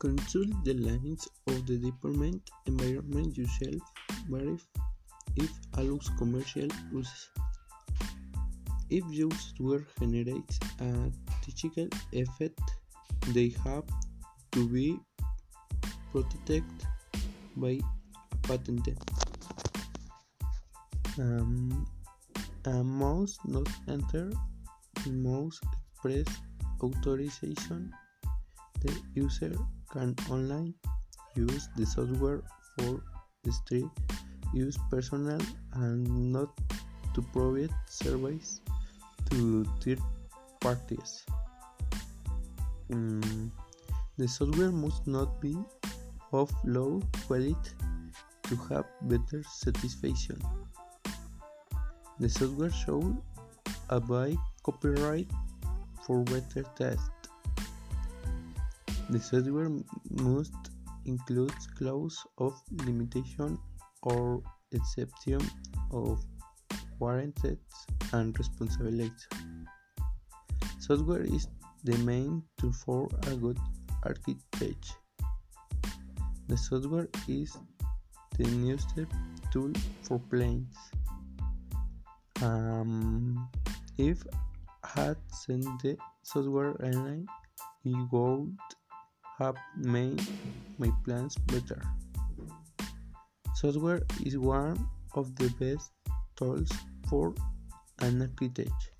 Consult the lines of the deployment environment yourself. Verify if allows commercial uses. If your software generates a technical effect, they have to be protected by a patent. Um, a must not enter mouse express authorization. The user can only use the software for strict use personal and not to provide service to third parties. Um, the software must not be of low quality to have better satisfaction. The software should obey copyright for better test. The software must include clause of limitation or exception of warranties and responsibilities. Software is the main tool for a good architecture. The software is the newest tool for planes. Um, if had sent the software online, it would have made my plans better. Software is one of the best tools for an architect.